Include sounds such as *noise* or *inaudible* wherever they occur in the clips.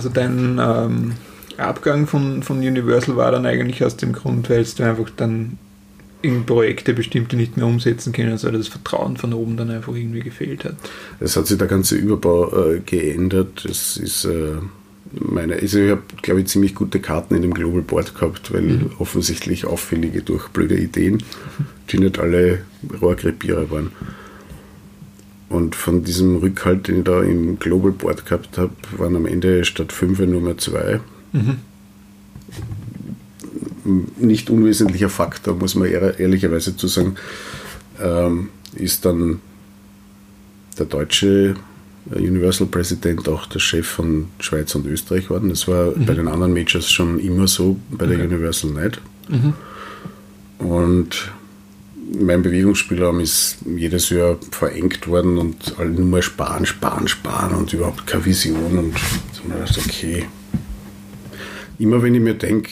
also dein ähm, Abgang von, von Universal war dann eigentlich aus dem Grund, weil du einfach dann in Projekte bestimmte nicht mehr umsetzen können, also das Vertrauen von oben dann einfach irgendwie gefehlt hat. Es hat sich der ganze Überbau äh, geändert. Es ist äh, meine, also ich habe, glaube ich, ziemlich gute Karten in dem Global Board gehabt, weil mhm. offensichtlich auffällige durch blöde Ideen, die nicht alle Rohrkrepierer waren. Und von diesem Rückhalt, den ich da im Global Board gehabt habe, waren am Ende statt fünf nur mehr zwei. Mhm nicht unwesentlicher Faktor, muss man ehrlicherweise zu sagen, ähm, ist dann der deutsche Universal-Präsident auch der Chef von Schweiz und Österreich geworden. Das war mhm. bei den anderen Majors schon immer so, bei der okay. Universal nicht. Mhm. Und mein Bewegungsspielraum ist jedes Jahr verengt worden und alle nur mal sparen, sparen, sparen und überhaupt keine Vision. Und so dachte, okay. Immer wenn ich mir denke,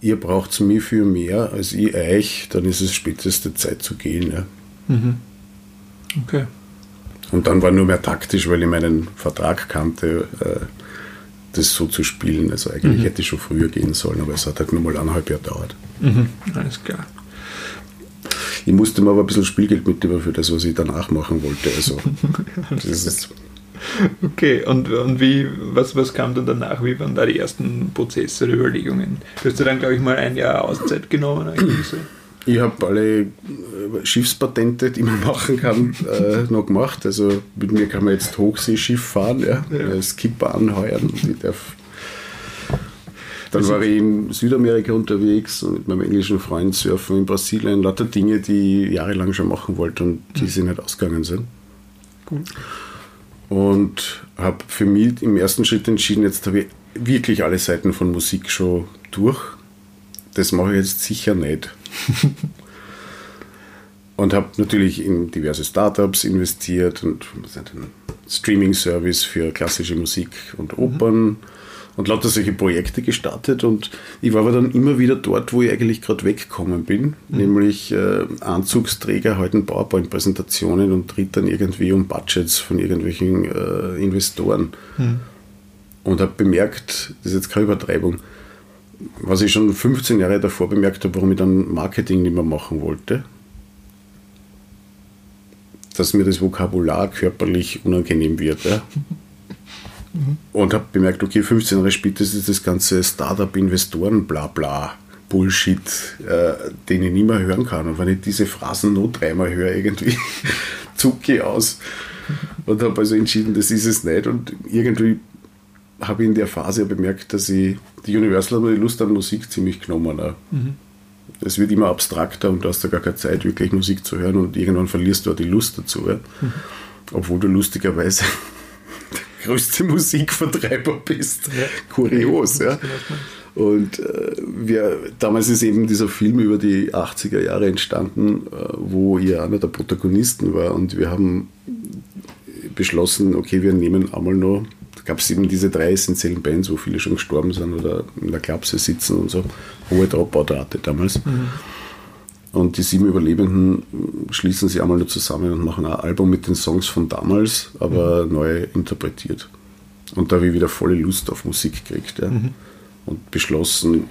ihr braucht mich für mehr als ich euch, dann ist es späteste Zeit zu gehen. Ja. Mhm. Okay. Und dann war nur mehr taktisch, weil ich meinen Vertrag kannte, äh, das so zu spielen. Also eigentlich mhm. hätte ich schon früher gehen sollen, aber es hat halt nur mal eineinhalb Jahre gedauert. Mhm. Alles klar. Ich musste mir aber ein bisschen Spielgeld mitnehmen für das, was ich danach machen wollte. Also, *laughs* das ist Okay, und, und wie, was, was kam dann danach? Wie waren da die ersten Prozesse oder Überlegungen? Du hast ja dann, glaube ich, mal ein Jahr Auszeit genommen eigentlich so. Ich habe alle äh, Schiffspatente, die man *laughs* machen kann, äh, noch gemacht. Also mit mir kann man jetzt Hochseeschiff fahren, ja, ja. Skipper anheuern. Ich darf dann war ich in Südamerika unterwegs und mit meinem englischen Freund surfen in Brasilien. Lauter Dinge, die ich jahrelang schon machen wollte und die mhm. sind nicht ausgegangen sind. Gut und habe für mich im ersten Schritt entschieden, jetzt habe ich wirklich alle Seiten von Musik schon durch. Das mache ich jetzt sicher nicht. *laughs* und habe natürlich in diverse Startups investiert und einen Streaming-Service für klassische Musik und Opern. Mhm und lauter solche Projekte gestartet und ich war aber dann immer wieder dort, wo ich eigentlich gerade weggekommen bin, mhm. nämlich äh, Anzugsträger halten PowerPoint-Präsentationen und tritt dann irgendwie um Budgets von irgendwelchen äh, Investoren. Mhm. Und habe bemerkt, das ist jetzt keine Übertreibung, was ich schon 15 Jahre davor bemerkt habe, warum ich dann Marketing nicht mehr machen wollte, dass mir das Vokabular körperlich unangenehm wird. Ja? *laughs* Mhm. Und habe bemerkt, okay, 15 Jahre später ist das ganze Startup-Investoren, bla bla, Bullshit, äh, den ich nicht mehr hören kann. Und wenn ich diese Phrasen nur dreimal höre, irgendwie *laughs* zucke ich aus. Und habe also entschieden, das ist es nicht. Und irgendwie habe ich in der Phase bemerkt, dass ich die Universal hat die Lust an Musik ziemlich genommen. Mhm. Es wird immer abstrakter und du hast da gar keine Zeit, wirklich Musik zu hören und irgendwann verlierst du auch die Lust dazu. Mhm. Obwohl du lustigerweise größte *laughs* Musikvertreiber bist. Ja. Kurios, ja. Und äh, wir, damals ist eben dieser Film über die 80er Jahre entstanden, äh, wo ihr einer der Protagonisten war. Und wir haben beschlossen, okay, wir nehmen einmal noch, da gab es eben diese drei essentiellen Bands, wo viele schon gestorben sind oder in der Klapse sitzen und so. Hohe Dropout-Rate damals. Mhm. Und die sieben Überlebenden schließen sich einmal nur zusammen und machen ein Album mit den Songs von damals, aber mhm. neu interpretiert. Und da habe ich wieder volle Lust auf Musik gekriegt. Ja. Mhm. Und beschlossen,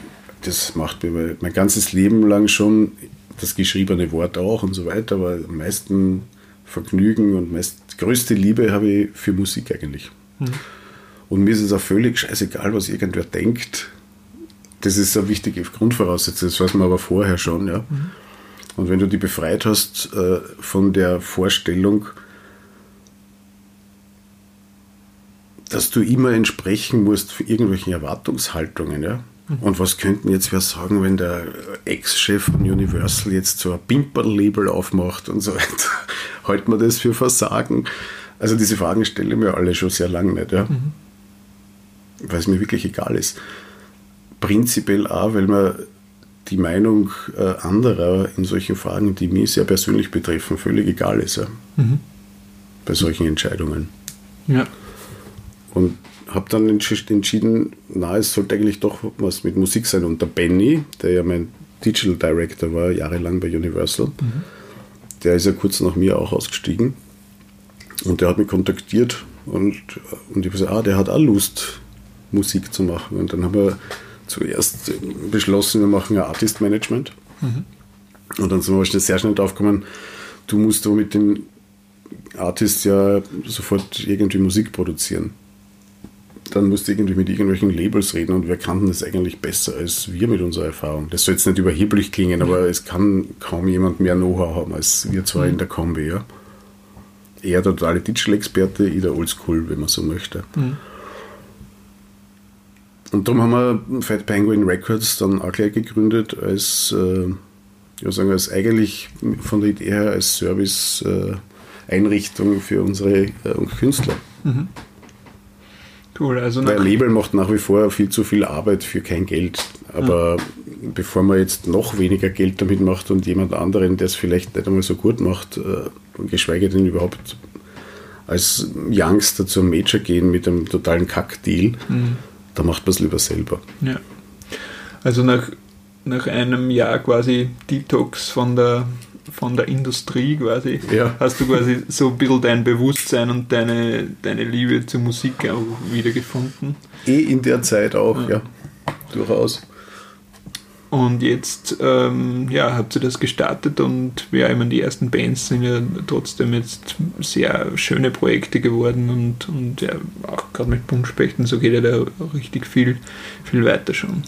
das macht mir mein ganzes Leben lang schon das geschriebene Wort auch und so weiter, aber am meisten Vergnügen und meist größte Liebe habe ich für Musik eigentlich. Mhm. Und mir ist es auch völlig scheißegal, was irgendwer denkt. Das ist eine wichtige Grundvoraussetzung, das weiß man aber vorher schon. Ja. Mhm. Und wenn du die befreit hast äh, von der Vorstellung, dass du immer entsprechen musst für irgendwelchen Erwartungshaltungen, ja. Mhm. Und was könnten jetzt wer sagen, wenn der Ex-Chef von Universal jetzt so ein Pimper-Label aufmacht und so weiter? *laughs* Halten wir das für Versagen? Also diese Fragen stelle ich mir alle schon sehr lange nicht, ja. Mhm. Weil es mir wirklich egal ist. Prinzipiell auch, weil man die Meinung äh, anderer in solchen Fragen, die mich sehr persönlich betreffen, völlig egal ist. Ja? Mhm. Bei solchen Entscheidungen. Ja. Und habe dann entschieden, na, es sollte eigentlich doch was mit Musik sein. Und der Benny, der ja mein Digital Director war, jahrelang bei Universal, mhm. der ist ja kurz nach mir auch ausgestiegen. Und der hat mich kontaktiert und, und ich habe gesagt, ah, der hat auch Lust, Musik zu machen. Und dann haben wir zuerst beschlossen, wir machen ein Artist Management. Mhm. Und dann sind wir sehr schnell drauf gekommen, du musst da mit den Artists ja sofort irgendwie Musik produzieren. Dann musst du irgendwie mit irgendwelchen Labels reden und wir kannten das eigentlich besser als wir mit unserer Erfahrung. Das soll jetzt nicht überheblich klingen, aber es kann kaum jemand mehr Know-how haben als wir zwei in der Kombi. Ja. Er der totale Digital-Experte, ich der Oldschool, wenn man so möchte. Mhm. Und darum haben wir Fat Penguin Records dann auch gleich gegründet als, äh, ja, sagen als eigentlich von der Idee her als Service-Einrichtung äh, für unsere äh, Künstler. Mhm. Cool, also Weil Label macht nach wie vor viel zu viel Arbeit für kein Geld. Aber mhm. bevor man jetzt noch weniger Geld damit macht und jemand anderen, der es vielleicht nicht einmal so gut macht, äh, geschweige denn überhaupt als Youngster zum Major gehen mit einem totalen Kack-Deal, mhm da macht man es lieber selber. Ja. Also nach, nach einem Jahr quasi Detox von der, von der Industrie quasi, ja. hast du quasi so ein bisschen dein Bewusstsein und deine, deine Liebe zur Musik auch wiedergefunden. Eh in der Zeit auch, ja, ja durchaus. Und jetzt ähm, ja, habt ihr das gestartet und ja, ich meine, die ersten Bands sind ja trotzdem jetzt sehr schöne Projekte geworden und, und ja, auch gerade mit Buntspechten, so geht ja da richtig viel, viel weiter schon.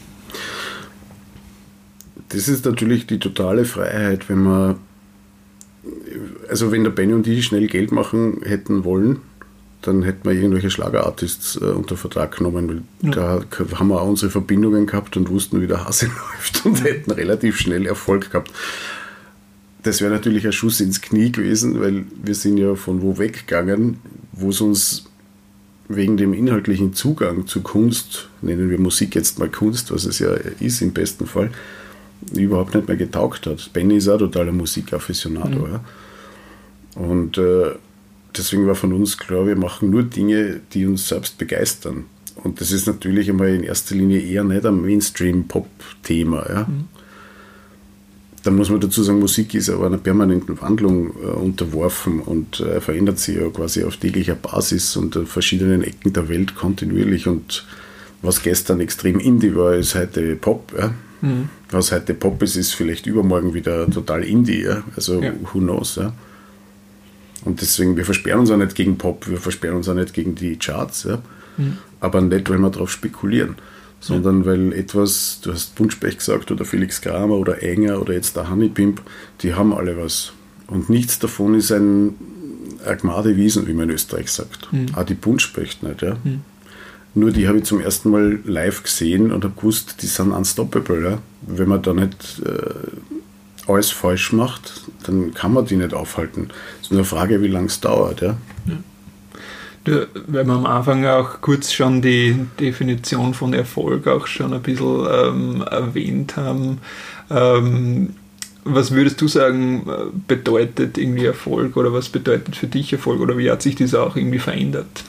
Das ist natürlich die totale Freiheit, wenn man, also wenn der Benny und ich schnell Geld machen hätten wollen, dann hätten wir irgendwelche Schlagerartists äh, unter Vertrag genommen, weil ja. da haben wir auch unsere Verbindungen gehabt und wussten, wie der Hase *laughs* läuft und hätten relativ schnell Erfolg gehabt. Das wäre natürlich ein Schuss ins Knie gewesen, weil wir sind ja von wo weggegangen, wo es uns wegen dem inhaltlichen Zugang zu Kunst, nennen wir Musik jetzt mal Kunst, was es ja ist im besten Fall, überhaupt nicht mehr getaugt hat. Benny ist auch totaler Musikafficionado. Mhm. Ja. Und äh, deswegen war von uns klar, wir machen nur Dinge, die uns selbst begeistern. Und das ist natürlich einmal in erster Linie eher nicht ein Mainstream-Pop-Thema. Ja? Mhm. Da muss man dazu sagen, Musik ist aber einer permanenten Wandlung äh, unterworfen und äh, verändert sich ja quasi auf täglicher Basis und an verschiedenen Ecken der Welt kontinuierlich. Und was gestern extrem Indie war, ist heute Pop. Ja? Mhm. Was heute Pop ist, ist vielleicht übermorgen wieder total Indie. Ja? Also ja. who knows. Ja? Und deswegen, wir versperren uns auch nicht gegen Pop, wir versperren uns auch nicht gegen die Charts, ja? Mhm. aber nicht, weil wir darauf spekulieren, sondern ja. weil etwas, du hast Wunschpech gesagt oder Felix Kramer oder Enger oder jetzt der Honeypimp, die haben alle was. Und nichts davon ist ein Agmade Wiesen, wie man in Österreich sagt. Mhm. Auch die Buntspecht nicht. Ja? Mhm. Nur die habe ich zum ersten Mal live gesehen und habe gewusst, die sind unstoppable. Ja? Wenn man da nicht äh, alles falsch macht, dann kann man die nicht aufhalten. Es ist nur eine Frage, wie lange es dauert. Ja? ja. Du, weil wir am Anfang auch kurz schon die Definition von Erfolg auch schon ein bisschen ähm, erwähnt haben. Ähm, was würdest du sagen, bedeutet irgendwie Erfolg oder was bedeutet für dich Erfolg oder wie hat sich das auch irgendwie verändert?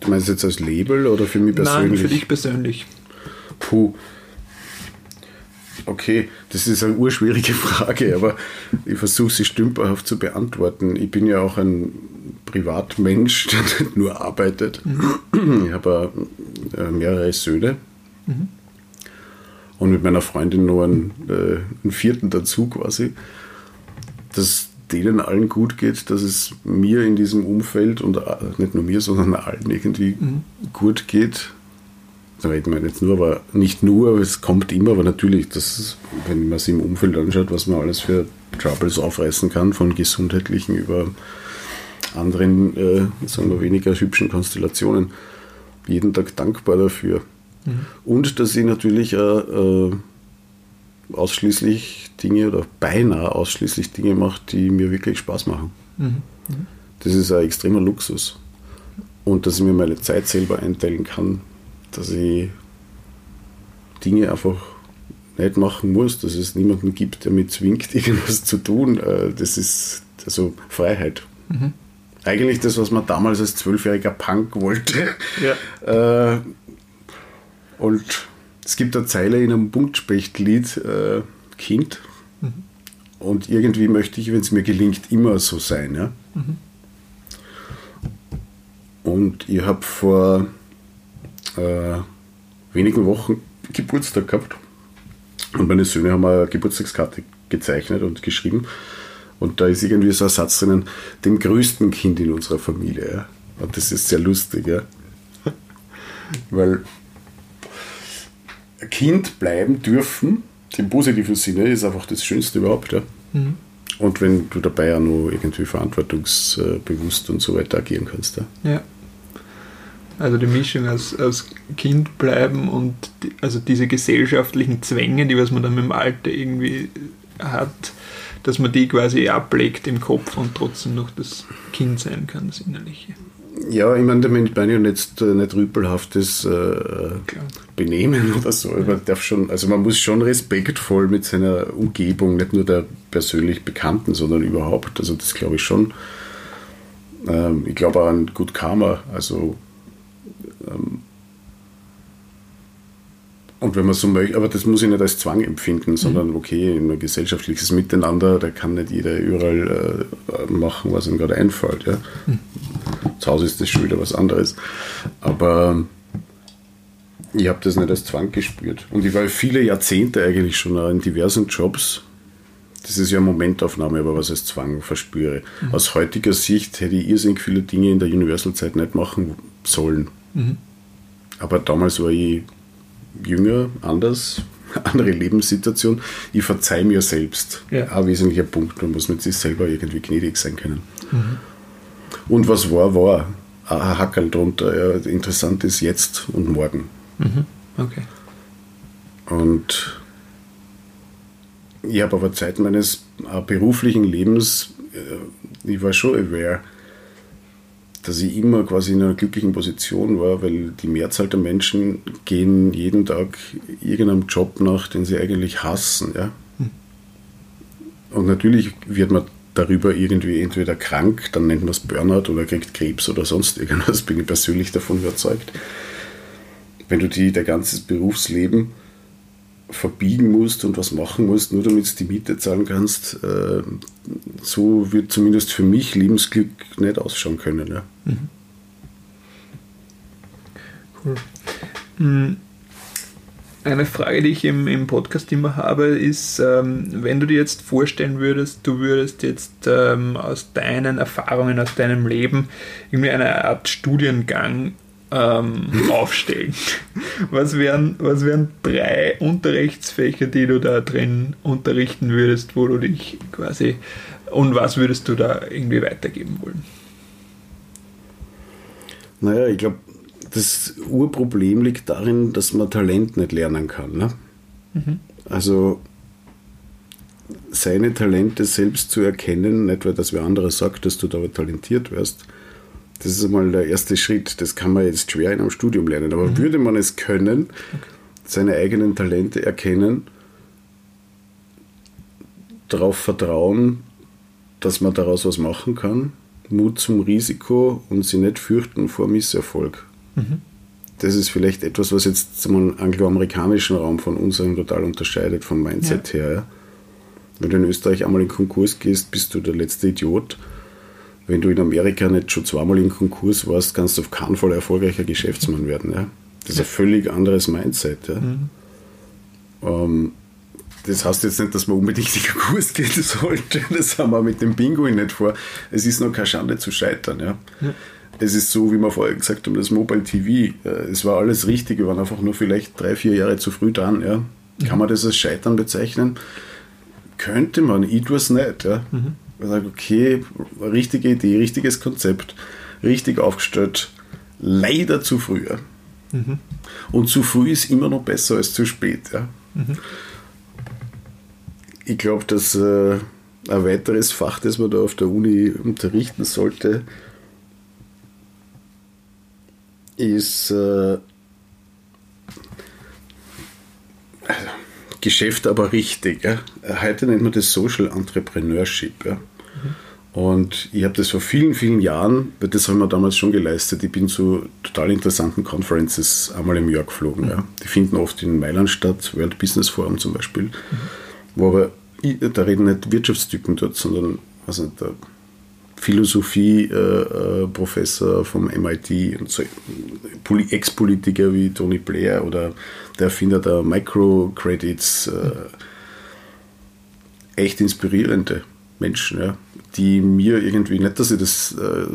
Du meinst jetzt als Label oder für mich persönlich? Nein, für dich persönlich. Puh, Okay, das ist eine urschwierige *laughs* Frage, aber ich versuche sie stümperhaft zu beantworten. Ich bin ja auch ein Privatmensch, *laughs* der nicht nur arbeitet. Mhm. Ich habe äh, mehrere Söhne mhm. und mit meiner Freundin nur einen, äh, einen vierten dazu quasi. Dass denen allen gut geht, dass es mir in diesem Umfeld und äh, nicht nur mir, sondern allen irgendwie mhm. gut geht da reden wir jetzt nur, aber nicht nur, es kommt immer, aber natürlich, das, wenn man sich im Umfeld anschaut, was man alles für Troubles aufreißen kann, von gesundheitlichen über anderen, äh, sagen wir, weniger hübschen Konstellationen, jeden Tag dankbar dafür. Mhm. Und dass ich natürlich äh, ausschließlich Dinge oder beinahe ausschließlich Dinge mache, die mir wirklich Spaß machen. Mhm. Mhm. Das ist ein extremer Luxus. Und dass ich mir meine Zeit selber einteilen kann, dass ich Dinge einfach nicht machen muss, dass es niemanden gibt, der mich zwingt, *laughs* irgendwas zu tun. Äh, das ist also Freiheit. Mhm. Eigentlich das, was man damals als zwölfjähriger Punk wollte. Ja. *laughs* Äh, und es gibt eine Zeile in einem Punktspecht-Lied, äh, Kind. Mhm. Und irgendwie möchte ich, wenn es mir gelingt, immer so sein. Ja? Mhm. Und ich habe vor äh, wenigen Wochen Geburtstag gehabt. Und meine Söhne haben eine Geburtstagskarte gezeichnet und geschrieben. Und da ist irgendwie so ein Satz drinnen, dem größten Kind in unserer Familie. Ja. Und das ist sehr lustig, ja. *laughs* Weil Kind bleiben dürfen, im positiven Sinne, ist einfach das Schönste überhaupt. Ja. Mhm. Und wenn du dabei auch noch irgendwie verantwortungsbewusst und so weiter agieren kannst. Ja. ja. Also die Mischung aus, aus Kind bleiben und die, also diese gesellschaftlichen Zwänge, die was man dann mit dem Alter irgendwie hat, dass man die quasi ablegt im Kopf und trotzdem noch das Kind sein kann, das Innerliche. Ja, ich meine, damit meine ich jetzt nicht rüpelhaftes äh, Benehmen oder so. Ja. Man darf schon, also man muss schon respektvoll mit seiner Umgebung, nicht nur der persönlich Bekannten, sondern überhaupt. Also das glaube ich schon. Ähm, ich glaube auch an Good Karma. Also ähm, und wenn man so möchte, aber das muss ich nicht als Zwang empfinden, sondern mhm. okay, ein gesellschaftliches Miteinander, da kann nicht jeder überall äh, machen, was ihm gerade einfällt. Ja. Mhm. Zu Hause ist das schon wieder was anderes. Aber ich habe das nicht als Zwang gespürt. Und ich war viele Jahrzehnte eigentlich schon in diversen Jobs. Das ist ja eine Momentaufnahme, aber was als Zwang verspüre. Mhm. Aus heutiger Sicht hätte ich irrsinnig viele Dinge in der Universal-Zeit nicht machen sollen. Mhm. Aber damals war ich jünger, anders, *laughs* andere Lebenssituation. Ich verzeihe mir selbst. Ja. Ein wesentlicher Punkt. Man muss mit sich selber irgendwie gnädig sein können. Mhm. Und was war, war. Ein Hackerl drunter. Ja, interessant ist jetzt und morgen. Mhm. Okay. Und ich habe aber Zeit meines beruflichen Lebens, äh, ich war schon aware, dass ich immer quasi in einer glücklichen Position war, weil die Mehrzahl der Menschen gehen jeden Tag irgendeinem Job nach, den sie eigentlich hassen. Ja? Hm. Und natürlich wird man darüber irgendwie entweder krank, dann nennt man es Burnout oder kriegt Krebs oder sonst irgendwas, *laughs* bin ich persönlich davon überzeugt. Wenn du die, dein ganzes Berufsleben verbiegen musst und was machen musst, nur damit du die Miete zahlen kannst, äh, so wird zumindest für mich Lebensglück nicht ausschauen können. Ja. Mhm. Cool. Hm. Eine Frage, die ich im, im Podcast immer habe, ist, ähm, wenn du dir jetzt vorstellen würdest, du würdest jetzt ähm, aus deinen Erfahrungen, aus deinem Leben irgendwie eine Art Studiengang ähm, aufstellen. Was wären, was wären drei Unterrichtsfächer, die du da drin unterrichten würdest, wo du dich quasi und was würdest du da irgendwie weitergeben wollen? Naja, ich glaube, das Urproblem liegt darin, dass man Talent nicht lernen kann. Ne? Mhm. Also seine Talente selbst zu erkennen, nicht weil das wer andere sagt, dass du da talentiert wirst, das ist einmal der erste Schritt. Das kann man jetzt schwer in einem Studium lernen. Aber mhm. würde man es können, okay. seine eigenen Talente erkennen, darauf vertrauen, dass man daraus was machen kann, Mut zum Risiko und sie nicht fürchten vor Misserfolg. Mhm. Das ist vielleicht etwas, was jetzt zum angloamerikanischen Raum von unserem total unterscheidet, vom Mindset ja. her. Wenn du in Österreich einmal in Konkurs gehst, bist du der letzte Idiot wenn du in Amerika nicht schon zweimal in Konkurs warst, kannst du auf keinen Fall erfolgreicher Geschäftsmann werden. Ja? Das ist ein völlig anderes Mindset. Ja? Mhm. Ähm, das heißt jetzt nicht, dass man unbedingt in Konkurs gehen *laughs* sollte. Das haben wir mit dem Bingo nicht vor. Es ist noch keine Schande zu scheitern. Ja? ja. Es ist so, wie wir vorher gesagt haben, das Mobile TV. Äh, es war alles richtig. Wir waren einfach nur vielleicht drei, vier Jahre zu früh dran. Ja? Kann man das als Scheitern bezeichnen? Könnte man. Ich tue es nicht. Ja? Mhm. Man sagt, okay, richtige Idee, richtiges Konzept, richtig aufgestellt, leider zu früh. Mhm. Und zu früh ist immer noch besser als zu spät. Ja. Mhm. Ich glaube, dass äh, ein weiteres Fach, das man da auf der Uni unterrichten sollte, ist äh, Geschäft aber richtig. Ja. Heute nennt man das Social Entrepreneurship. Ja. Mhm. Und ich habe das vor vielen, vielen Jahren, weil das haben wir damals schon geleistet, ich bin zu total interessanten Conferences einmal im Jahr geflogen. Mhm. Ja. Die finden oft in Mailand statt, World Business Forum zum Beispiel, mhm. wo aber, da reden nicht Wirtschaftstypen dort, sondern also der Philosophie-Professor äh, vom MIT und so Ex-Politiker wie Tony Blair oder der Erfinder der Microcredits. Äh, echt inspirierende Menschen, ja, die mir irgendwie, nicht, dass ich das äh,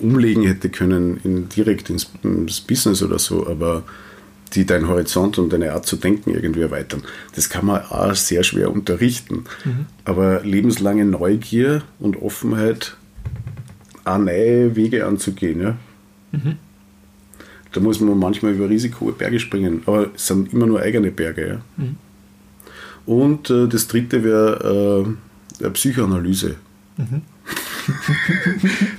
umlegen hätte können in, direkt ins, ins Business oder so, aber die deinen Horizont und deine Art zu denken irgendwie erweitern. Das kann man auch sehr schwer unterrichten. Mhm. Aber lebenslange Neugier und Offenheit, auch neue Wege anzugehen. Ja? Mhm. Da muss man manchmal über risikohohe Berge springen, aber es sind immer nur eigene Berge. Ja? Mhm. Und äh, das dritte wäre äh, Psychoanalyse. Mhm.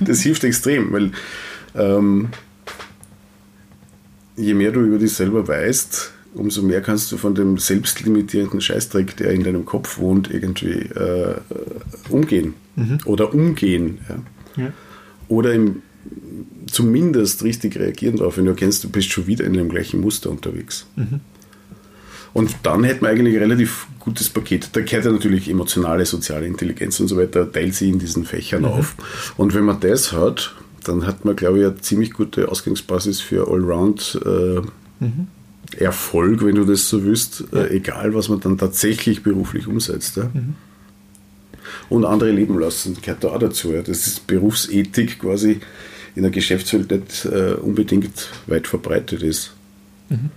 *laughs* das hilft extrem, weil ähm, je mehr du über dich selber weißt, umso mehr kannst du von dem selbstlimitierenden Scheißdreck, der in deinem Kopf wohnt, irgendwie äh, umgehen. Mhm. Oder umgehen. Ja. Ja. Oder im, zumindest richtig reagieren darauf, wenn du erkennst, du bist schon wieder in dem gleichen Muster unterwegs. Mhm. Und dann hätte man eigentlich ein relativ gutes Paket. Da gehört ja natürlich emotionale, soziale Intelligenz und so weiter, teilt sie in diesen Fächern mhm. auf. Und wenn man das hat, dann hat man, glaube ich, eine ziemlich gute Ausgangsbasis für Allround äh, mhm. Erfolg, wenn du das so willst, ja. äh, egal was man dann tatsächlich beruflich umsetzt. Ja? Mhm. Und andere leben lassen, gehört da auch dazu. Ja? Das ist Berufsethik quasi in der Geschäftswelt nicht äh, unbedingt weit verbreitet ist. Mhm.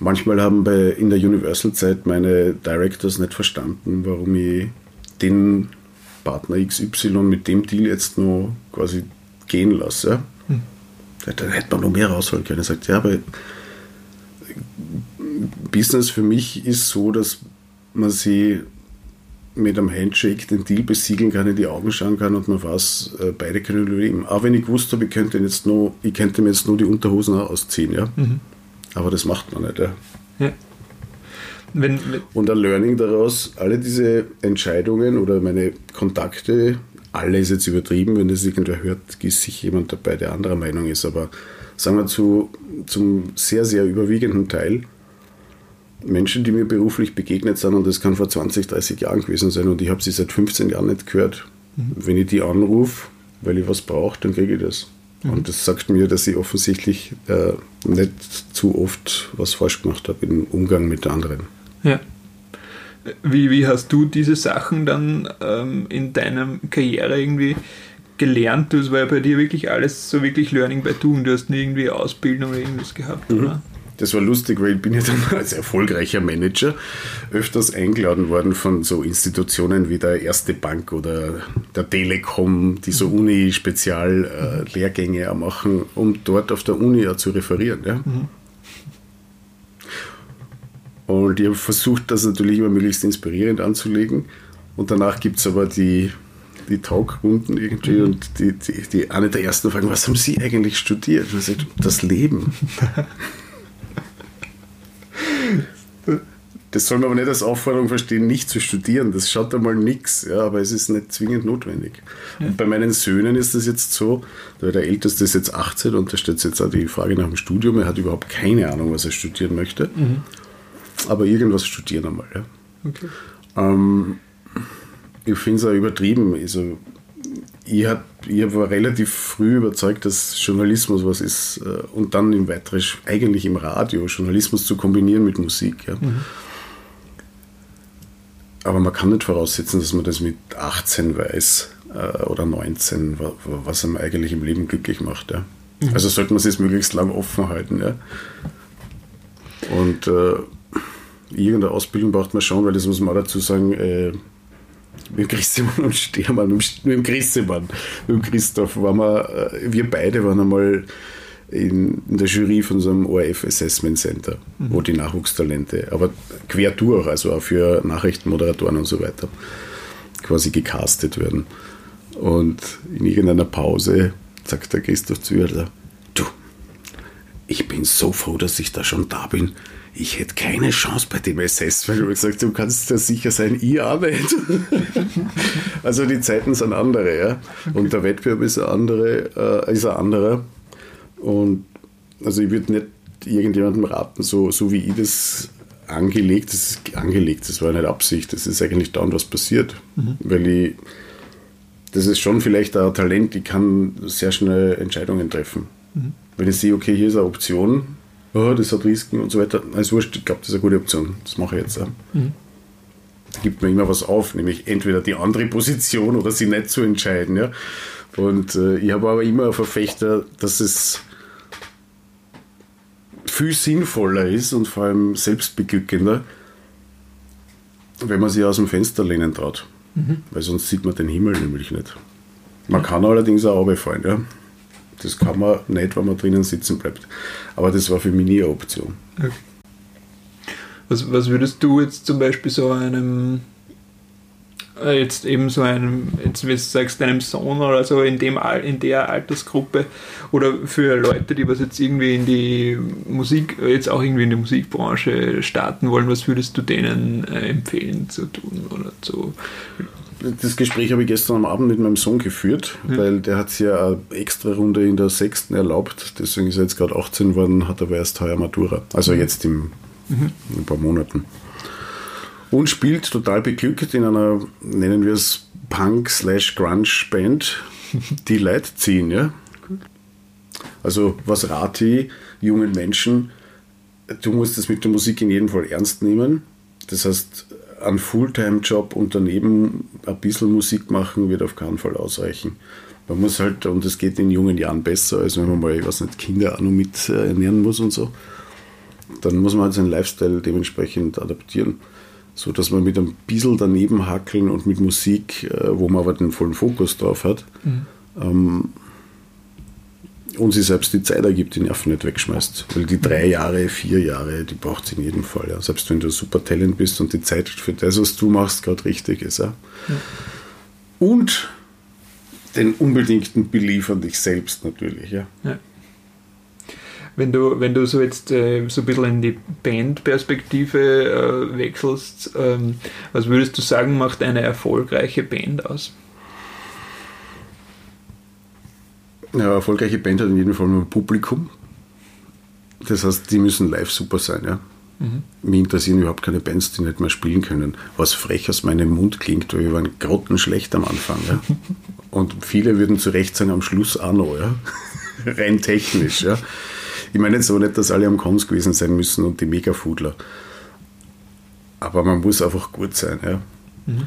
Manchmal haben bei, in der Universal-Zeit meine Directors nicht verstanden, warum ich den Partner XY mit dem Deal jetzt nur quasi gehen lasse. Hm. Da hätte man noch mehr rausholen können. Er sagt, ja, aber Business für mich ist so, dass man sie mit einem Handshake den Deal besiegeln kann, in die Augen schauen kann und man weiß, äh, beide können überleben. Auch wenn ich gewusst habe, ich könnte, jetzt nur, ich könnte mir jetzt nur die Unterhosen ausziehen. Ja? Mhm. Aber das macht man nicht. Ja. ja. Wenn, wenn und ein Learning daraus, alle diese Entscheidungen oder meine Kontakte alle ist jetzt übertrieben, wenn das irgendwer hört, ist sich jemand dabei, der anderer Meinung ist. Aber sagen wir zu, zum sehr, sehr überwiegenden Teil Menschen, die mir beruflich begegnet sind, und das kann vor 20, 30 Jahren gewesen sein, und ich habe sie seit 15 Jahren nicht gehört. Mhm. Wenn ich die anrufe, weil ich was brauche, dann kriege ich das. Mhm. Und das sagt mir, dass ich offensichtlich äh, nicht zu oft was falsch gemacht habe im Umgang mit anderen. Ja. Wie, wie hast du diese Sachen dann ähm, in deiner Karriere irgendwie gelernt? Das war ja bei dir wirklich alles so wirklich Learning by Doing. Du hast nie irgendwie Ausbildung oder irgendwas gehabt, mhm. oder? Das war lustig, weil ich bin ja dann *laughs* als erfolgreicher Manager öfters eingeladen worden von so Institutionen wie der Erste Bank oder der Telekom, die so mhm. Uni-Spezial-Lehrgänge machen, um dort auf der Uni ja zu referieren. Ja? Mhm. Und ich habe versucht, das natürlich immer möglichst inspirierend anzulegen. Und danach gibt es aber die, die Talkrunden irgendwie mhm. und die, die, die, eine der ersten Fragen, was haben Sie eigentlich studiert? Und ich sage, das Leben. *laughs* das soll man aber nicht als Aufforderung verstehen, nicht zu studieren. Das schaut einmal nichts, ja, aber es ist nicht zwingend notwendig. Ja. Und bei meinen Söhnen ist das jetzt so, der Älteste ist jetzt 18 und da stellt jetzt auch die Frage nach dem Studium. Er hat überhaupt keine Ahnung, was er studieren möchte. Mhm aber irgendwas studieren einmal. Ja. Okay. Ähm, ich finde es auch übertrieben. Also, ich, hab, ich war relativ früh überzeugt, dass Journalismus was ist äh, und dann im Weiteren eigentlich im Radio Journalismus zu kombinieren mit Musik. Ja. Mhm. Aber man kann nicht voraussetzen, dass man das mit 18 weiß äh, oder 19, was einem eigentlich im Leben glücklich macht. Ja. Mhm. Also sollte man es möglichst lang offen halten. Ja. Und äh, irgendeine Ausbildung braucht man schon, weil das muss man auch dazu sagen, äh, mit dem Christemann und Stermann, mit dem Christemann, mit dem Christoph, waren wir, äh, wir beide waren einmal in, in, der Jury von so einem ORF Assessment Center, mhm. wo die Nachwuchstalente, aber quer durch, also auch für Nachrichtenmoderatoren und so weiter, quasi gecastet werden. Und in irgendeiner Pause sagt der Christoph zu ihr, du, ich bin so froh, dass ich da schon da bin ich hätte keine Chance bei dem SS, weil du gesagt du kannst ja sicher sein, ich auch *laughs* nicht. also die Zeiten sind andere, ja. Und der Wettbewerb ist ein, andere, äh, ist ein anderer. Und also ich würde nicht irgendjemandem raten, so, so wie ich das angelegt, das ist angelegt, das war nicht Absicht, das ist eigentlich dauernd was passiert. Mhm. Weil ich das ist schon vielleicht ein Talent, ich kann sehr schnell Entscheidungen treffen. Mhm. Wenn ich sehe, okay, hier ist eine Option, oh, das hat Risiken und so weiter, ist wurscht, ich glaube, das ist eine gute Option. Das mache ich jetzt. Ja. Mhm. Da gibt mir immer was auf, nämlich entweder die andere Position oder sie nicht zu entscheiden. Ja. Und äh, ich habe aber immer Verfechter, dass es viel sinnvoller ist und vor allem selbstbeglückender, wenn man sich aus dem Fenster lehnen traut. Mhm. Weil sonst sieht man den Himmel nämlich nicht. Man kann allerdings auch runterfallen, ja. Das kann man nicht, wenn man drinnen sitzen bleibt. Aber das war für mich nie eine Option. Okay. Was, was würdest du jetzt zum Beispiel so einem jetzt eben so einem, jetzt wie du sagst, deinem Sohn oder so in, dem, in der Altersgruppe oder für Leute, die was jetzt irgendwie in die Musik, jetzt auch irgendwie in die Musikbranche starten wollen, was würdest du denen äh, empfehlen zu tun oder zu? Das Gespräch habe ich gestern am Abend mit meinem Sohn geführt, ja. weil der hat sich ja eine extra Runde in der sechsten erlaubt, deswegen ist er jetzt gerade 18 geworden, hat aber erst heuer Matura, also jetzt im, mhm. in ein paar Monaten und spielt total beglückt in einer, nennen wir es Punk slash Grunge Band, *laughs* die Leute ziehen, ja. Also was rate ich jungen Menschen, du musst das mit der Musik in jedem Fall ernst nehmen. Das heißt, ein Fulltime-Job und daneben ein bisschen Musik machen wird auf keinen Fall ausreichen. Man muss halt, und es geht in jungen Jahren besser, als wenn man mal, ich weiß nicht, Kinder auch noch mit äh, ernähren muss und so. Dann muss man halt seinen Lifestyle dementsprechend adaptieren so dass man mit einem bisschen daneben hackeln und mit Musik, äh, wo man aber den vollen Fokus drauf hat, mhm. ähm, und sich selbst die Zeit ergibt, die Nerven nicht wegschmeißt. Weil die drei Jahre, vier Jahre, die braucht es in jedem Fall. Ja. Selbst wenn du super Talent bist und die Zeit für das, was du machst, gerade richtig ist. Ja. ja. Und den unbedingten Belief an dich selbst natürlich. Ja. ja wenn du, wenn du so jetzt äh, so ein bisschen in die Bandperspektive äh, wechselst, ähm, was würdest du sagen, macht eine erfolgreiche Band aus? Ja, erfolgreiche Band hat in jedem Fall nur ein Publikum. Das heißt, die müssen live super sein, ja. Mhm. Mich interessieren überhaupt keine Bands, die nicht mehr spielen können. Was frech aus meinem Mund klingt, weil wir waren grottenschlecht am Anfang. Ja. *laughs* Und viele würden zu Recht sagen, am Schluss auch noch, ja. *laughs* Rein technisch, ja. Ich meine jetzt aber nicht, dass alle am Koms gewesen sein müssen und die Megafoodler. Aber man muss einfach gut sein. Ja. Mhm.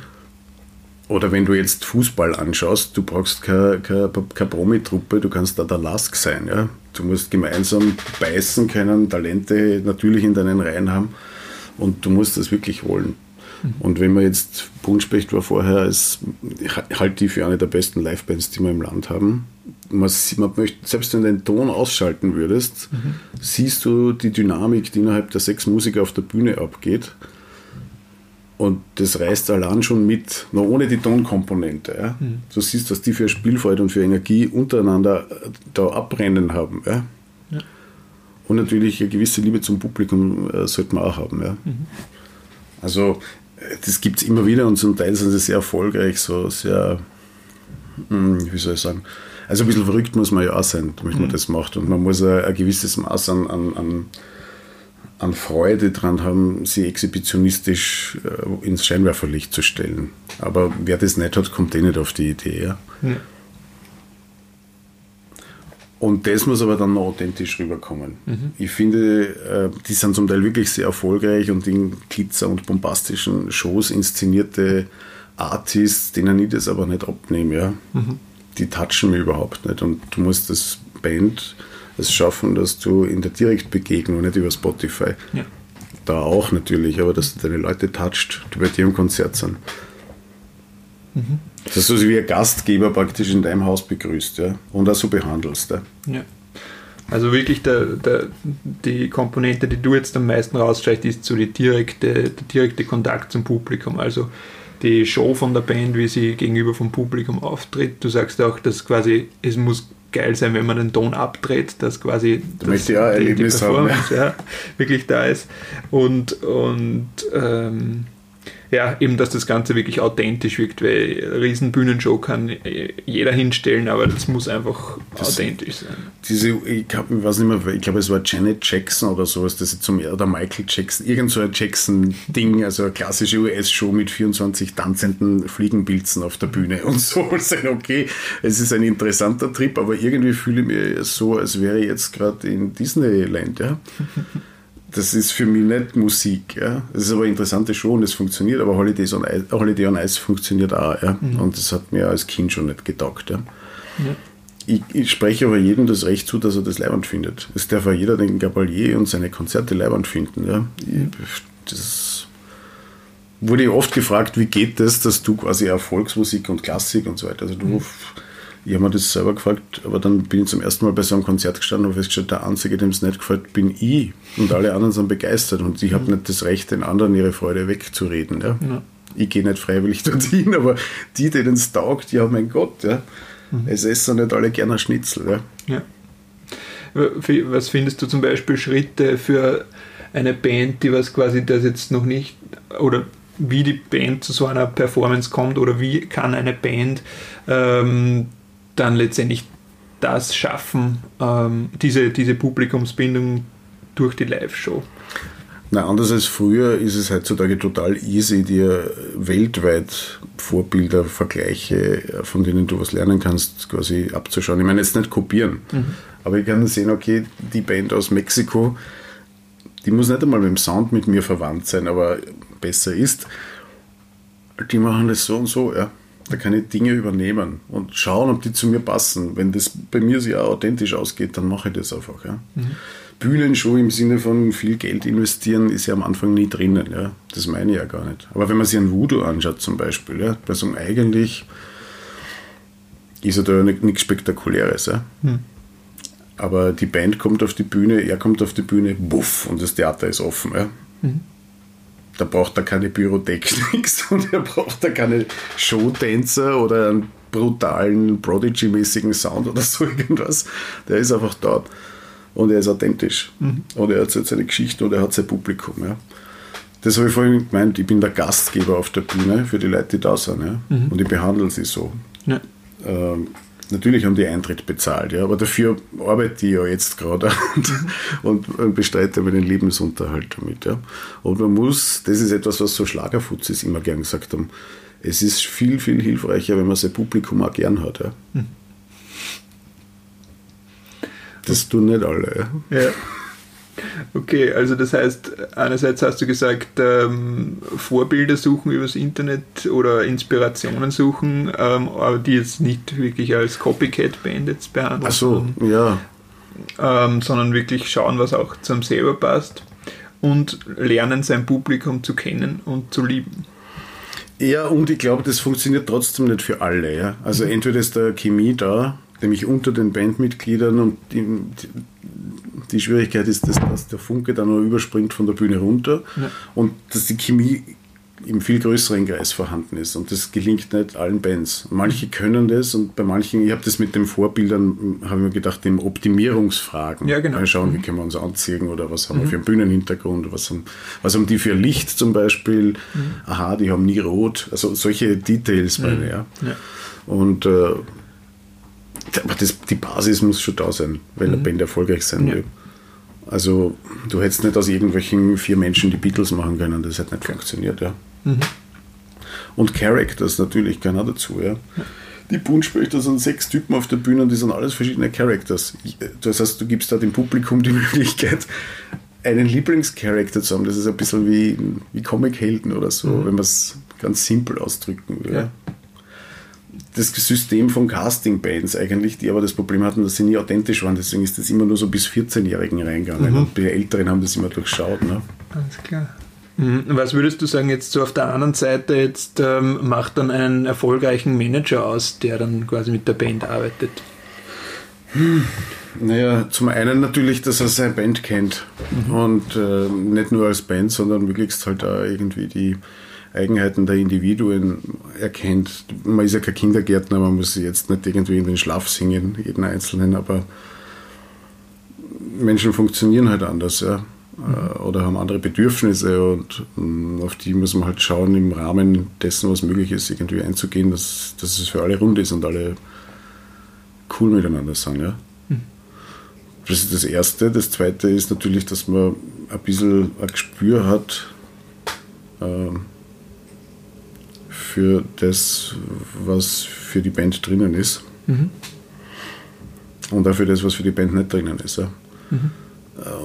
Oder wenn du jetzt Fußball anschaust, du brauchst keine, keine, keine Promi-Truppe, du kannst da der Lask sein. Ja. Du musst gemeinsam beißen können, Talente natürlich in deinen Reihen haben und du musst das wirklich wollen. Und wenn man jetzt, Punschbecht war vorher, als, ich halte die für eine der besten Livebands, die wir im Land haben man, man möchte, selbst wenn du den Ton ausschalten würdest, mhm. siehst du die Dynamik, die innerhalb der sechs Musiker auf der Bühne abgeht. Und das reißt allein schon mit, noch ohne die Tonkomponente. Ja. Mhm. Du siehst, was die für Spielfreude und für Energie untereinander äh, da abrennen haben. Ja. ja. Und natürlich eine gewisse Liebe zum Publikum äh, sollte man auch haben. Ja. Mhm. Also, das gibt es immer wieder und zum Teil sind sie sehr erfolgreich, so sehr, hm, wie soll ich sagen, also ein bisschen verrückt muss man ja auch sein, damit man mhm. das macht. Und man muss ein, ein gewisses Maß an, an, an, Freude dran haben, sie exhibitionistisch äh, ins Scheinwerferlicht zu stellen. Aber wer das nicht hat, kommt eh nicht auf die Idee. Ja? ja. Und das muss aber dann noch authentisch rüberkommen. Mhm. Ich finde, äh, die sind zum Teil wirklich sehr erfolgreich und in Glitzer und bombastischen Shows inszenierte Artists, denen ich das aber nicht abnehme. Ja? Mhm die touchen mir überhaupt nicht. Und du musst das Band es schaffen, dass du in der Direktbegegnung, nicht über Spotify, ja. da auch natürlich, aber dass du deine Leute toucht, die bei dir im Konzert sind. Mhm. Dass du sie wie ein Gastgeber praktisch in deinem Haus begrüßt ja? und auch so behandelst. Ja. ja. Also wirklich der, der, die Komponente, die du jetzt am meisten rausstreichst, ist so die direkte, der direkte Kontakt zum Publikum. Also die Show von der Band, wie sie gegenüber vom Publikum auftritt. Du sagst auch, dass quasi es muss geil sein, wenn man den Ton abdreht, dass quasi da das, ja die, die Performance haben, ja. ja. wirklich da ist. Und, und ähm, ja, eben, dass das Ganze wirklich authentisch wirkt, weil eine riesen Bühnenshow kann jeder hinstellen, aber das muss einfach das, authentisch sein. Diese, ich, hab, ich weiß nicht mehr, ich glaube, es war Janet Jackson oder sowas, das zum, oder Michael Jackson, irgend so ein Jackson-Ding, also eine klassische US-Show mit 24 tanzenden Fliegenpilzen auf der Bühne und so. *laughs* Okay, es ist ein interessanter Trip, aber irgendwie fühle ich mich so, als wäre ich jetzt gerade in Disneyland, ja. Das ist für mich nicht Musik. Ja. Es ist aber eine interessante Show und es funktioniert, aber Holidays on Ice, Holiday on Ice funktioniert auch. Ja. Mhm. Und das hat mir als Kind schon nicht getaugt. Ja. ja. Ich, ich, spreche aber jedem das Recht zu, dass er das leibend findet. Es darf auch jeder den Gabalier und seine Konzerte leibend finden. Ja. Ich, das wurde oft gefragt, wie geht das, dass du quasi Erfolgsmusik und Klassik und so weiter, also du mhm ich habe mir das selber gefragt, aber dann bin ich zum ersten Mal bei so einem Konzert gestanden und habe festgestellt, der Einzige, dem es nicht gefällt, bin ich. Und alle anderen sind begeistert und ich habe nicht das Recht, den anderen ihre Freude wegzureden. Ja? ja. Ich gehe nicht freiwillig *laughs* dorthin, aber die, denen es taugt, ja, mein Gott, ja. Mhm. Es essen nicht alle gerne Schnitzel. Ja. ja. Was findest du zum Beispiel Schritte für eine Band, die was quasi das jetzt noch nicht oder wie die Band zu so einer Performance kommt oder wie kann eine Band ähm, dann letztendlich das schaffen, ähm, diese, diese Publikumsbindung durch die Live-Show. Na, anders als früher ist es heutzutage total easy, dir weltweit Vorbilder, Vergleiche, von denen du was lernen kannst, quasi abzuschauen. Ich meine, jetzt nicht kopieren, mhm. aber ich kann sehen, okay, die Band aus Mexiko, die muss nicht einmal mit dem Sound mit mir verwandt sein, aber besser ist, die machen das so und so, ja. Da kann ich Dinge übernehmen und schauen, ob die zu mir passen. Wenn das bei mir sehr authentisch ausgeht, dann mache ich das einfach. Ja. Mhm. Bühnenshow im Sinne von viel Geld investieren ist ja am Anfang nie drinnen. Ja. Das meine ich ja gar nicht. Aber wenn man sich ein Voodoo anschaut zum Beispiel, ja, bei so eigentlich ist ja da nichts Spektakuläres. Ja. Mhm. Aber die Band kommt auf die Bühne, er kommt auf die Bühne, buff, und das Theater ist offen. Ja. Mhm da braucht er keine Pyrotechnik *laughs* und er braucht da keine Showtänzer oder einen brutalen Prodigy-mäßigen Sound oder so *laughs* irgendwas. Der ist einfach dort und er ist authentisch mhm. und er erzählt seine Geschichte und er hat sein Publikum. Ja. Das habe ich vorhin gemeint, ich bin der Gastgeber auf der Bühne für die Leute, die da sind. Ja. Mhm. Und ich behandle sie so. Ja. Ähm, Natürlich haben die Eintritt bezahlt, ja, aber dafür arbeite ich ja jetzt gerade und, und bestreite meinen Lebensunterhalt damit. Ja. Und man muss, das ist etwas, was so Schlagerfuzis immer gern gesagt haben, es ist viel, viel hilfreicher, wenn man sein Publikum auch gern hat. Ja. Hm. Das tun nicht alle. Ja. ja. Okay, also das heißt, einerseits hast du gesagt, ähm, Vorbilder suchen übers Internet oder Inspirationen suchen, ähm, aber die jetzt nicht wirklich als Copycat-Band jetzt behandeln. Ach so, ja. Ähm, sondern wirklich schauen, was auch zum selber passt und lernen, sein Publikum zu kennen und zu lieben. Ja, und ich glaube, das funktioniert trotzdem nicht für alle. Ja? Also entweder ist da Chemie da, nämlich unter den Bandmitgliedern und die, die Schwierigkeit ist, dass, dass, der Funke dann nur überspringt von der Bühne runter ja. und dass die Chemie im viel größeren Kreis vorhanden ist. Und das gelingt nicht allen Bands. Manche können das und bei manchen, ich habe das mit den Vorbildern, habe ich mir gedacht, dem Optimierungsfragen. Ja, genau. Mal schauen, wie mhm. können wir uns anziehen oder was haben mhm. wir für einen Bühnenhintergrund, was haben, was haben die für Licht zum Beispiel. Mhm. Aha, die haben nie rot. Also solche Details meine, mhm. ja. ja. Und äh, aber das, die Basis muss schon da sein, wenn mhm. eine Band erfolgreich sein will. Also du hättest nicht aus irgendwelchen vier Menschen die Beatles machen können, das hätte nicht funktioniert, ja. Mhm. Und Characters natürlich gehören auch dazu, ja. Die Buntspechter sind sechs Typen auf der Bühne und die sind alles verschiedene Characters. Das heißt, du gibst da dem Publikum die *laughs* Möglichkeit, einen Lieblingscharakter zu haben. Das ist ein bisschen wie, wie Comic-Helden oder so, mhm. wenn man es ganz simpel ausdrücken will. Ja das System von Casting-Bands eigentlich, die aber das Problem hatten, dass sie nie authentisch waren. Deswegen ist das immer nur so bis 14-Jährigen reingegangen. Mhm. Und die Älteren haben das immer durchschaut. Ne? Alles klar. Mhm. Was würdest du sagen, jetzt so auf der anderen Seite, jetzt ähm, macht dann einen erfolgreichen Manager aus, der dann quasi mit der Band arbeitet? Hm. Naja, zum einen natürlich, dass er seine Band kennt. Mhm. Und äh, nicht nur als Band, sondern möglichst halt auch irgendwie die Eigenheiten der Individuen erkennt. Man ist ja kein Kindergärtner, man muss jetzt nicht irgendwie in den Schlaf singen, jeden Einzelnen, aber Menschen funktionieren halt anders. Ja. äh, oder haben andere Bedürfnisse und ähm, auf die muss man halt schauen, im Rahmen dessen, was möglich ist, irgendwie einzugehen, dass, dass es für alle rund ist und alle cool miteinander sind. Ja? Mhm. Das ist das Erste. Das Zweite ist natürlich, dass man ein bisschen ein Gespür hat äh, für das, was für die Band drinnen ist. Mhm. Und auch für das, was für die Band nicht drinnen ist. Ja? Mhm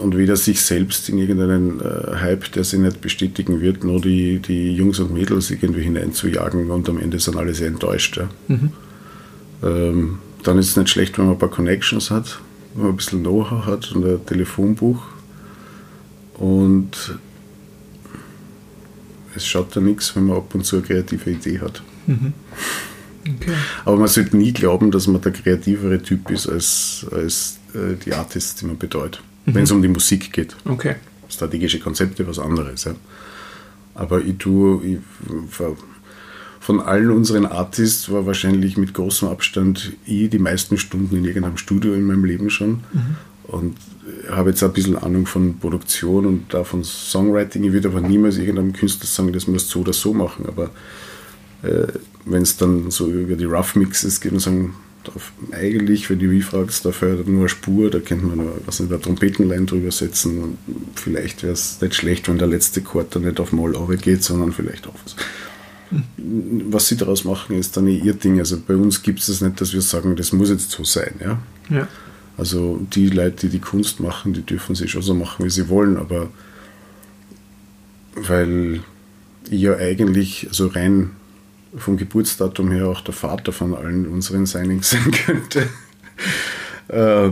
und weder sich selbst in irgendeinen äh, Hype, der sich nicht bestätigen wird, nur die, die Jungs und Mädels irgendwie hineinzujagen und am Ende sind alle sehr enttäuscht. Ja. Mhm. Ähm, dann ist es nicht schlecht, wenn man ein paar Connections hat, wenn man ein bisschen Know-how hat und ein Telefonbuch. Und es schaut da nichts, wenn man ab und zu eine kreative Idee hat. Mhm. Okay. Aber man sollte nie glauben, dass man der kreativere Typ ist als, als äh, die Artists, die man betreut mhm. wenn es um die Musik geht. Okay. Strategische Konzepte, was anderes. Ja. Aber ich tue, ich, von allen unseren Artists war wahrscheinlich mit großem Abstand ich die meisten Stunden in irgendeinem Studio in meinem Leben schon. Mhm. Und habe jetzt ein bisschen Ahnung von Produktion und da von Songwriting. Ich würde aber niemals irgendeinem Künstler sagen, das muss so oder so machen. Aber äh, wenn es dann so über die Rough Mixes geht und sagen, Darf eigentlich, wenn du mich fragst, dafür nur eine Spur, da könnte man nur, was nicht, eine Trompetenline drüber setzen. Und vielleicht wäre es nicht schlecht, wenn der letzte Chord dann nicht auf Moll geht, sondern vielleicht auf. Hm. Was sie daraus machen, ist dann ihr Ding. Also bei uns gibt es das nicht, dass wir sagen, das muss jetzt so sein. Ja? ja. Also die Leute, die die Kunst machen, die dürfen sich schon so machen, wie sie wollen, aber weil ich ja eigentlich, also rein vom Geburtsdatum her auch der Vater von allen unseren Signings *laughs* sein könnte, äh,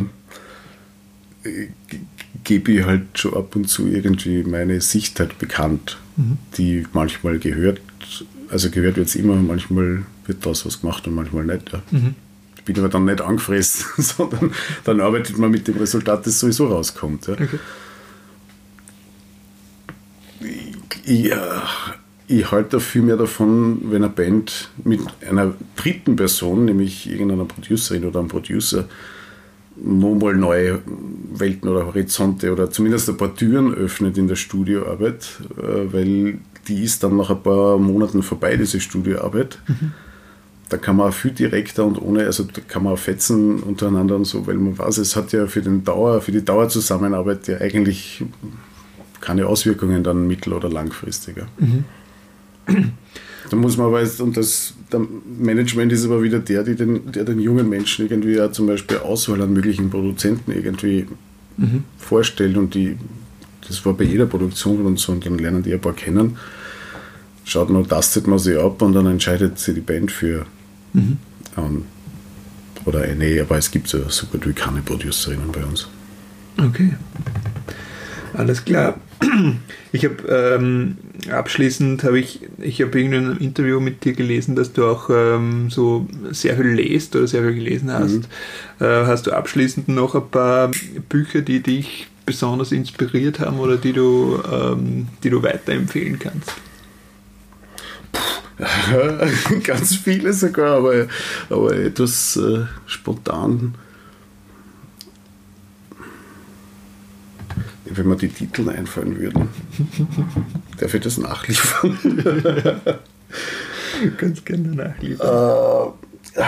gebe ich halt schon ab und zu irgendwie meine Sicht halt bekannt, mhm. die manchmal gehört, also gehört wird es immer, manchmal wird das was gemacht und manchmal nicht. Ja. Mhm. Ich bin aber dann nicht angefressen, *laughs* sondern dann arbeitet man mit dem Resultat, das sowieso rauskommt. Ja. Okay. Ja, ich halte viel mehr davon, wenn eine Band mit einer dritten Person, nämlich irgendeiner Producerin oder einem Producer, nochmal neue Welten oder Horizonte oder zumindest ein paar Türen öffnet in der Studioarbeit, äh, weil die ist dann nach ein paar Monaten vorbei, diese Studioarbeit. Mhm. Da kann man viel direkter und ohne, also da kann man auch fetzen untereinander und so, weil man weiß, es hat ja für, den Dauer, für die Dauerzusammenarbeit ja eigentlich keine Auswirkungen dann mittel- oder langfristiger. Mhm. Da muss man aber, und das Management ist aber wieder der, den, der den jungen Menschen irgendwie ja zum Beispiel Auswahl an möglichen Produzenten irgendwie mhm. vorstellt und die, das war bei jeder Produktion und so, und dann lernen die ein paar kennen, schaut man, tastet man sie ab und dann entscheidet sie die Band für. Mhm. Um, oder äh, nee, aber es gibt so, so gut wie keine Producerinnen bei uns. Okay. Alles klar. *clears throat* Ich habe ähm, abschließend habe ich, ich habe in einem Interview mit dir gelesen, dass du auch ähm, so sehr viel lest oder sehr viel gelesen hast. Mhm. Äh, hast du abschließend noch ein paar Bücher, die dich besonders inspiriert haben oder die du, ähm, die du weiterempfehlen kannst? *laughs* Ganz viele sogar, aber, aber etwas äh, spontan wenn mir die Titel einfallen würden. *laughs* Darf ich das nachliefern? Ganz gerne nachliefern. Äh,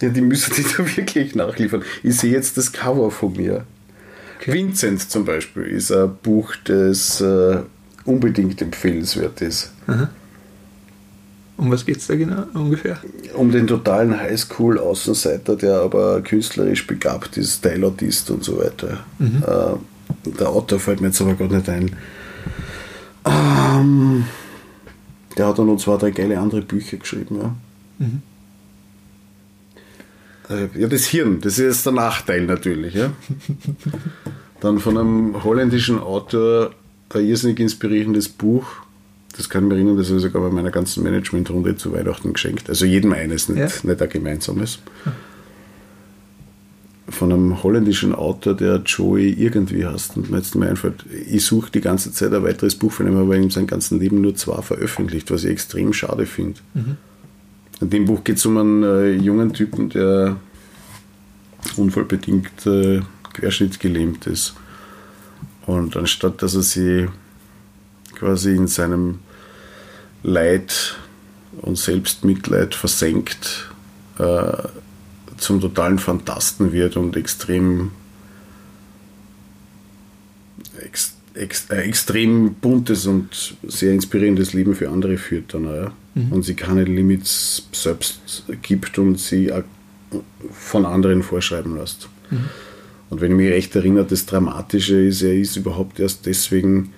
ja, die müssen die *laughs* da wirklich nachliefern. Ich sehe jetzt das Cover von mir. Okay. Vincent zum Beispiel ist ein Buch, das äh, unbedingt empfehlenswert ist. Aha. Um was geht es da genau ungefähr? Um den totalen Highschool-Außenseiter, der aber künstlerisch begabt ist, Teilautist und so weiter. Mhm. Äh, der Autor fällt mir jetzt aber gar nicht ein. Ähm, der hat dann noch zwei, drei geile andere Bücher geschrieben. Ja. Mhm. Äh, ja, das Hirn, das ist jetzt der Nachteil natürlich. Ja. *laughs* dann von einem holländischen Autor ein irrsinnig inspirierendes Buch das kann ich mir erinnern, das habe ich sogar bei meiner ganzen Managementrunde zu Weihnachten geschenkt. Also jedem eines, nicht, ja. nicht ein gemeinsames. Von einem holländischen Autor, der Joey irgendwie heißt. Und mir jetzt mir einfällt, ich suche die ganze Zeit ein weiteres Buch von ihm, aber in seinem ganzen Leben nur zwei veröffentlicht, was ich extrem schade finde. Mhm. In dem Buch geht es um einen äh, jungen Typen, der unfallbedingt äh, querschnittsgelähmt ist Und anstatt dass er sie quasi in seinem Leid und Selbstmitleid versenkt, äh, zum totalen Fantasten wird und extrem ex, ex, äh, extrem buntes und sehr inspirierendes Leben für andere führt dann ja. mhm. und sie keine Limits selbst gibt und sie von anderen vorschreiben lässt. Mhm. Und wenn ich mich recht erinnere, das Dramatische ist, er ist überhaupt erst deswegen,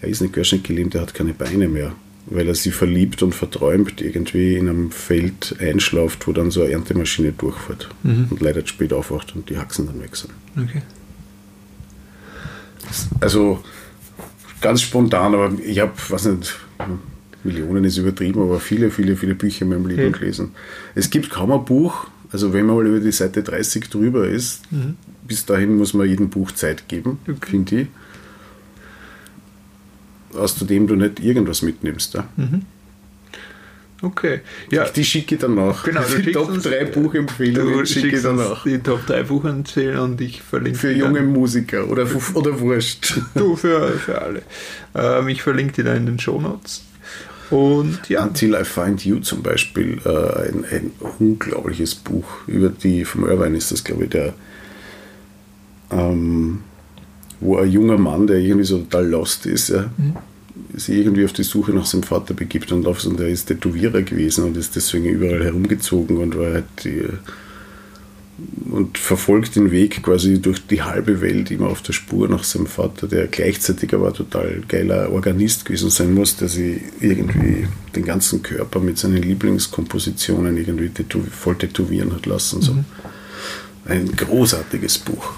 er ist nicht querschnittgelähmt, er hat keine Beine mehr weil er sie verliebt und verträumt irgendwie in einem Feld einschlaft, wo dann so eine Erntemaschine durchfährt mhm. und leider spät aufwacht und die Haxen dann weg sind. Okay. Also ganz spontan, aber ich habe, was nicht, Millionen ist übertrieben, aber viele, viele, viele Bücher in meinem Leben okay. gelesen. Es gibt kaum ein Buch, also wenn man mal über die Seite 30 drüber ist, mhm. bis dahin muss man jedem Buch Zeit geben, okay. finde ich aus dem du nicht irgendwas mitnimmst. Ja? Mhm. Okay. Ja. Die schicke ich dann nach. Genau, die Top 3 Buchempfehlungen schicke ich dann nach. Die Top 3 Buchempfehlungen und ich verlinke Für junge dann. Musiker oder, oder Wurscht. *laughs* Du, für, für alle. Ähm, ich verlinke die da in den Show Notes. Und ja. Until I Find You zum Beispiel, äh, ein, ein, unglaubliches Buch über die, vom Irvine ist das, glaube ich, der, ähm, wo ein junger Mann, der irgendwie so total lost ist, ja, mhm. sich irgendwie auf die Suche nach seinem Vater begibt und auf und er ist Tätowierer gewesen und ist deswegen überall herumgezogen und war halt die, und verfolgt den Weg quasi durch die halbe Welt immer auf der Spur nach seinem Vater, der gleichzeitig aber total geiler Organist gewesen sein muss, der sich irgendwie den ganzen Körper mit seinen Lieblingskompositionen irgendwie tätow voll tätowieren hat lassen. So. Mhm. Ein großartiges Buch.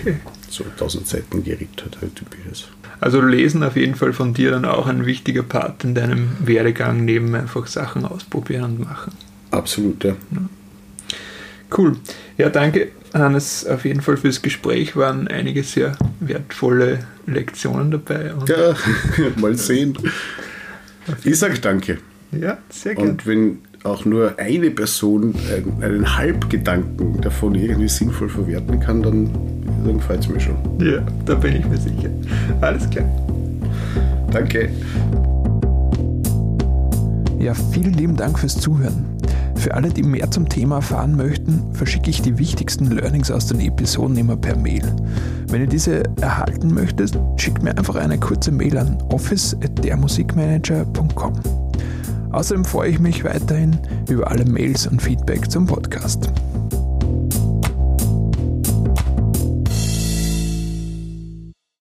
Okay so 1000 Seiten gerippt hat, halt typisches. Also Lesen auf jeden Fall von dir dann auch ein wichtiger Part in deinem Werdegang, neben einfach Sachen ausprobieren und machen. Absolut, ja. ja. Cool. Ja, danke, Hannes, auf jeden Fall fürs Gespräch. Waren einige sehr wertvolle Lektionen dabei. ja, *laughs* mal sehen. Ich sage danke. Ja, sehr gerne. Und wenn auch nur eine Person einen, einen Halbgedanken davon irgendwie sinnvoll verwerten kann, dann, dann gefällt es mir schon. Ja, da bin ich mir sicher. Alles klar. Danke. Ja, vielen lieben Dank fürs Zuhören. Für alle, die mehr zum Thema erfahren möchten, verschicke ich die wichtigsten Learnings aus den Episoden immer per Mail. Wenn ihr diese erhalten möchtet, schickt mir einfach eine kurze Mail an office.dermusikmanager.com. Außerdem freue ich mich weiterhin über alle Mails und Feedback zum Podcast.